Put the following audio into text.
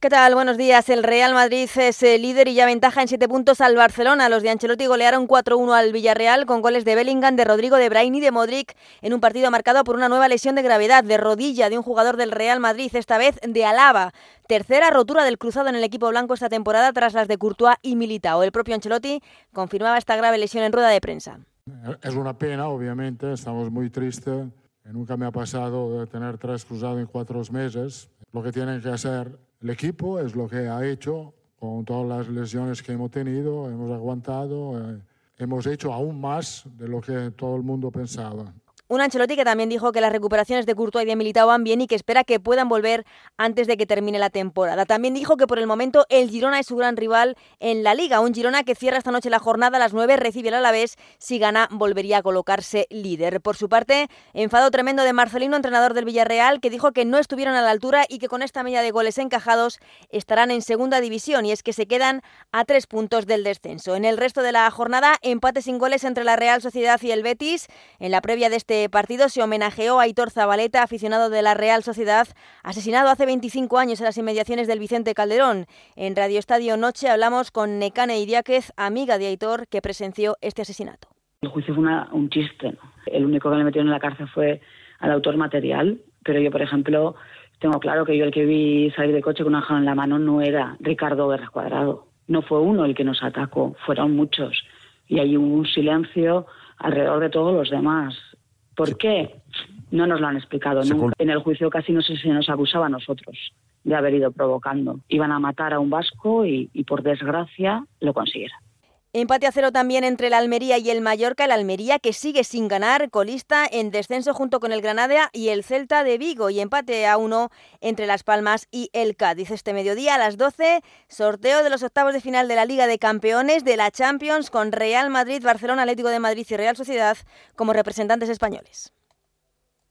¿Qué tal? Buenos días. El Real Madrid es el líder y ya ventaja en siete puntos al Barcelona. Los de Ancelotti golearon 4-1 al Villarreal con goles de Bellingham, de Rodrigo, de Brain y de Modric en un partido marcado por una nueva lesión de gravedad de rodilla de un jugador del Real Madrid, esta vez de Alaba. Tercera rotura del cruzado en el equipo blanco esta temporada tras las de Courtois y Militao. El propio Ancelotti confirmaba esta grave lesión en rueda de prensa. Es una pena, obviamente, estamos muy tristes. Nunca me ha pasado de tener tres cruzados en cuatro meses. Lo que tienen que hacer el equipo es lo que ha hecho con todas las lesiones que hemos tenido, hemos aguantado, eh, hemos hecho aún más de lo que todo el mundo pensaba. Un Ancelotti que también dijo que las recuperaciones de Courtois y de Militao van bien y que espera que puedan volver antes de que termine la temporada. También dijo que por el momento el Girona es su gran rival en la Liga. Un Girona que cierra esta noche la jornada a las 9, recibe el Alavés. Si gana, volvería a colocarse líder. Por su parte, enfado tremendo de Marcelino, entrenador del Villarreal, que dijo que no estuvieron a la altura y que con esta media de goles encajados estarán en segunda división. Y es que se quedan a tres puntos del descenso. En el resto de la jornada, empate sin goles entre la Real Sociedad y el Betis. En la previa de este partido se homenajeó a Aitor Zabaleta, aficionado de la Real Sociedad, asesinado hace 25 años en las inmediaciones del Vicente Calderón. En Radio Estadio Noche hablamos con Necane Idiáquez, amiga de Aitor, que presenció este asesinato. El juicio fue un chiste. El único que le metieron en la cárcel fue al autor material, pero yo, por ejemplo, tengo claro que yo el que vi salir de coche con una jala en la mano no era Ricardo Guerra Cuadrado. No fue uno el que nos atacó, fueron muchos. Y hay un silencio alrededor de todos los demás. ¿Por qué? No nos lo han explicado nunca. En el juicio casi no sé si nos acusaba a nosotros de haber ido provocando. Iban a matar a un vasco y, y por desgracia lo consiguieron. Empate a cero también entre el Almería y el Mallorca. El Almería que sigue sin ganar, colista en descenso junto con el Granada y el Celta de Vigo. Y empate a uno entre Las Palmas y el Cádiz. Este mediodía a las 12, sorteo de los octavos de final de la Liga de Campeones de la Champions con Real Madrid, Barcelona, Atlético de Madrid y Real Sociedad como representantes españoles.